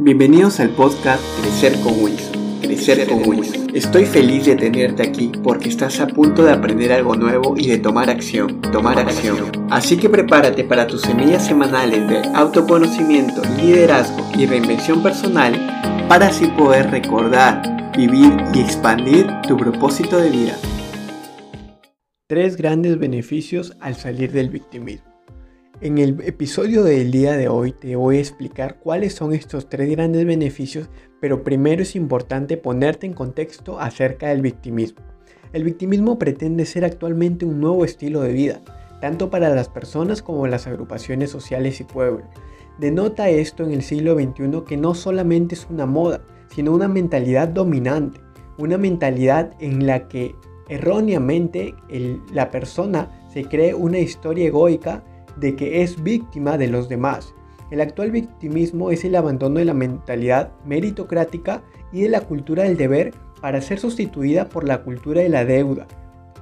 Bienvenidos al podcast Crecer con Wilson. Crecer con Wilson. Estoy feliz de tenerte aquí porque estás a punto de aprender algo nuevo y de tomar acción. Tomar acción. Así que prepárate para tus semillas semanales de autoconocimiento, liderazgo y reinvención personal para así poder recordar, vivir y expandir tu propósito de vida. Tres grandes beneficios al salir del victimismo. En el episodio del día de hoy te voy a explicar cuáles son estos tres grandes beneficios, pero primero es importante ponerte en contexto acerca del victimismo. El victimismo pretende ser actualmente un nuevo estilo de vida, tanto para las personas como las agrupaciones sociales y pueblos. Denota esto en el siglo XXI que no solamente es una moda, sino una mentalidad dominante, una mentalidad en la que erróneamente la persona se cree una historia egoica de que es víctima de los demás. El actual victimismo es el abandono de la mentalidad meritocrática y de la cultura del deber para ser sustituida por la cultura de la deuda.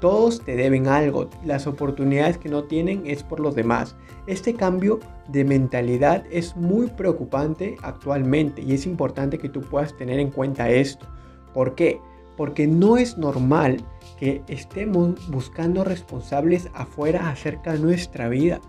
Todos te deben algo, las oportunidades que no tienen es por los demás. Este cambio de mentalidad es muy preocupante actualmente y es importante que tú puedas tener en cuenta esto. ¿Por qué? Porque no es normal que estemos buscando responsables afuera acerca de nuestra vida.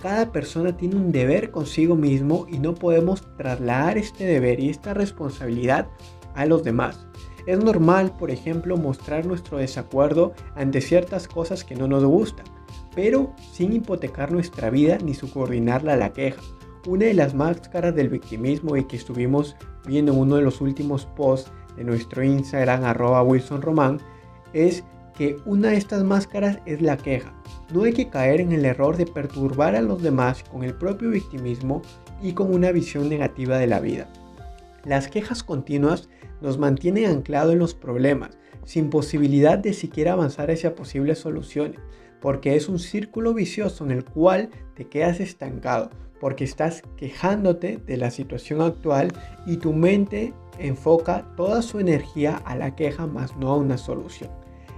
Cada persona tiene un deber consigo mismo y no podemos trasladar este deber y esta responsabilidad a los demás. Es normal, por ejemplo, mostrar nuestro desacuerdo ante ciertas cosas que no nos gustan, pero sin hipotecar nuestra vida ni subordinarla a la queja. Una de las máscaras del victimismo y que estuvimos viendo en uno de los últimos posts de nuestro Instagram arroba Wilson Román es que una de estas máscaras es la queja. No hay que caer en el error de perturbar a los demás con el propio victimismo y con una visión negativa de la vida. Las quejas continuas nos mantienen anclados en los problemas, sin posibilidad de siquiera avanzar hacia posibles soluciones, porque es un círculo vicioso en el cual te quedas estancado, porque estás quejándote de la situación actual y tu mente enfoca toda su energía a la queja más no a una solución.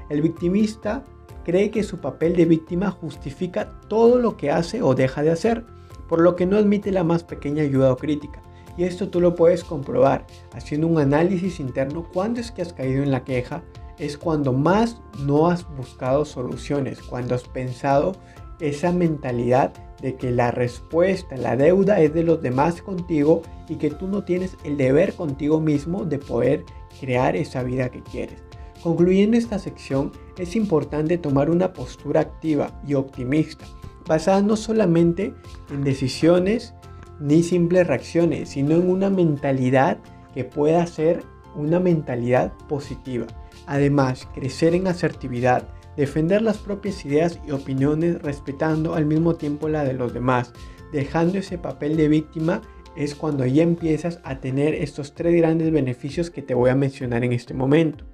El victimista cree que su papel de víctima justifica todo lo que hace o deja de hacer, por lo que no admite la más pequeña ayuda o crítica. Y esto tú lo puedes comprobar haciendo un análisis interno cuando es que has caído en la queja, es cuando más no has buscado soluciones, cuando has pensado esa mentalidad de que la respuesta, la deuda es de los demás contigo y que tú no tienes el deber contigo mismo de poder crear esa vida que quieres. Concluyendo esta sección, es importante tomar una postura activa y optimista, basada no solamente en decisiones ni simples reacciones, sino en una mentalidad que pueda ser una mentalidad positiva. Además, crecer en asertividad, defender las propias ideas y opiniones respetando al mismo tiempo la de los demás, dejando ese papel de víctima es cuando ya empiezas a tener estos tres grandes beneficios que te voy a mencionar en este momento.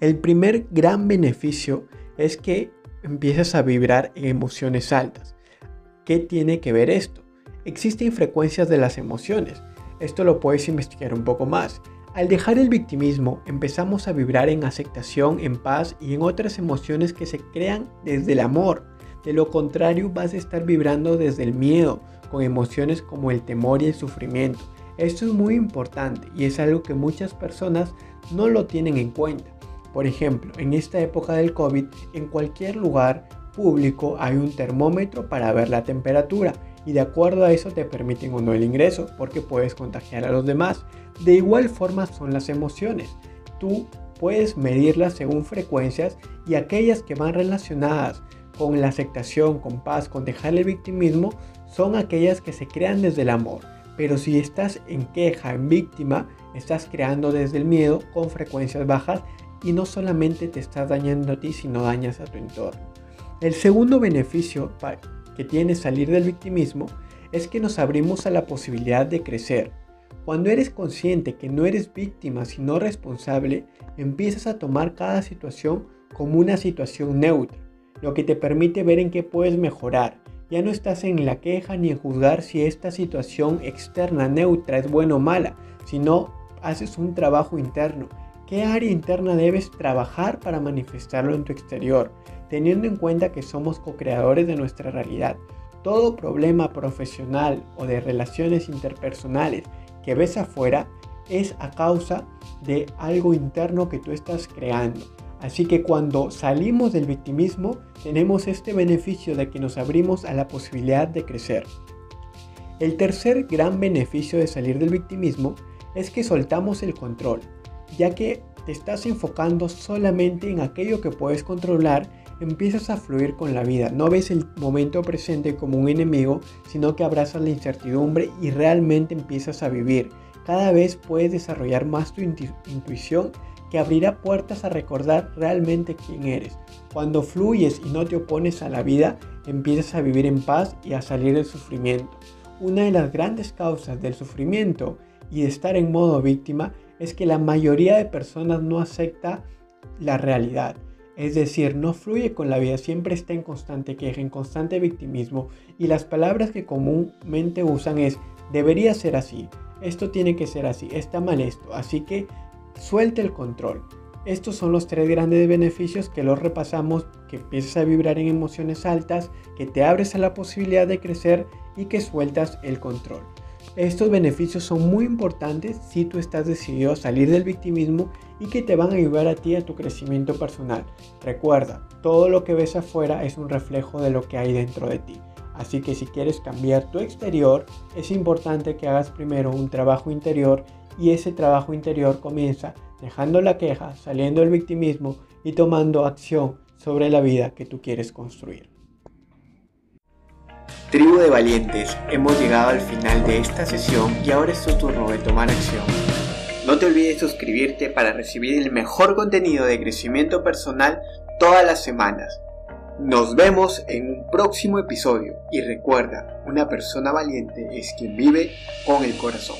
El primer gran beneficio es que empiezas a vibrar en emociones altas. ¿Qué tiene que ver esto? Existen frecuencias de las emociones. Esto lo puedes investigar un poco más. Al dejar el victimismo, empezamos a vibrar en aceptación, en paz y en otras emociones que se crean desde el amor. De lo contrario, vas a estar vibrando desde el miedo, con emociones como el temor y el sufrimiento. Esto es muy importante y es algo que muchas personas no lo tienen en cuenta. Por ejemplo, en esta época del COVID, en cualquier lugar público hay un termómetro para ver la temperatura y de acuerdo a eso te permiten o no el ingreso porque puedes contagiar a los demás. De igual forma son las emociones. Tú puedes medirlas según frecuencias y aquellas que van relacionadas con la aceptación, con paz, con dejar el victimismo, son aquellas que se crean desde el amor. Pero si estás en queja, en víctima, estás creando desde el miedo con frecuencias bajas y no solamente te estás dañando a ti, sino dañas a tu entorno. El segundo beneficio que tiene salir del victimismo es que nos abrimos a la posibilidad de crecer. Cuando eres consciente que no eres víctima sino responsable, empiezas a tomar cada situación como una situación neutra, lo que te permite ver en qué puedes mejorar. Ya no estás en la queja ni en juzgar si esta situación externa neutra es buena o mala, sino haces un trabajo interno ¿Qué área interna debes trabajar para manifestarlo en tu exterior? Teniendo en cuenta que somos co-creadores de nuestra realidad. Todo problema profesional o de relaciones interpersonales que ves afuera es a causa de algo interno que tú estás creando. Así que cuando salimos del victimismo, tenemos este beneficio de que nos abrimos a la posibilidad de crecer. El tercer gran beneficio de salir del victimismo es que soltamos el control, ya que estás enfocando solamente en aquello que puedes controlar, empiezas a fluir con la vida. No ves el momento presente como un enemigo, sino que abrazas la incertidumbre y realmente empiezas a vivir. Cada vez puedes desarrollar más tu intuición que abrirá puertas a recordar realmente quién eres. Cuando fluyes y no te opones a la vida, empiezas a vivir en paz y a salir del sufrimiento. Una de las grandes causas del sufrimiento y de estar en modo víctima es que la mayoría de personas no acepta la realidad. Es decir, no fluye con la vida, siempre está en constante queja, en constante victimismo y las palabras que comúnmente usan es debería ser así, esto tiene que ser así, está mal esto, así que suelte el control. Estos son los tres grandes beneficios que los repasamos, que empiezas a vibrar en emociones altas, que te abres a la posibilidad de crecer y que sueltas el control. Estos beneficios son muy importantes si tú estás decidido a salir del victimismo y que te van a ayudar a ti a tu crecimiento personal. Recuerda, todo lo que ves afuera es un reflejo de lo que hay dentro de ti. Así que si quieres cambiar tu exterior, es importante que hagas primero un trabajo interior y ese trabajo interior comienza dejando la queja, saliendo del victimismo y tomando acción sobre la vida que tú quieres construir. Tribu de valientes, hemos llegado al final de esta sesión y ahora es tu turno de tomar acción. No te olvides suscribirte para recibir el mejor contenido de crecimiento personal todas las semanas. Nos vemos en un próximo episodio y recuerda, una persona valiente es quien vive con el corazón.